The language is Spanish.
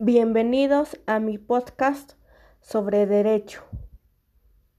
Bienvenidos a mi podcast sobre derecho.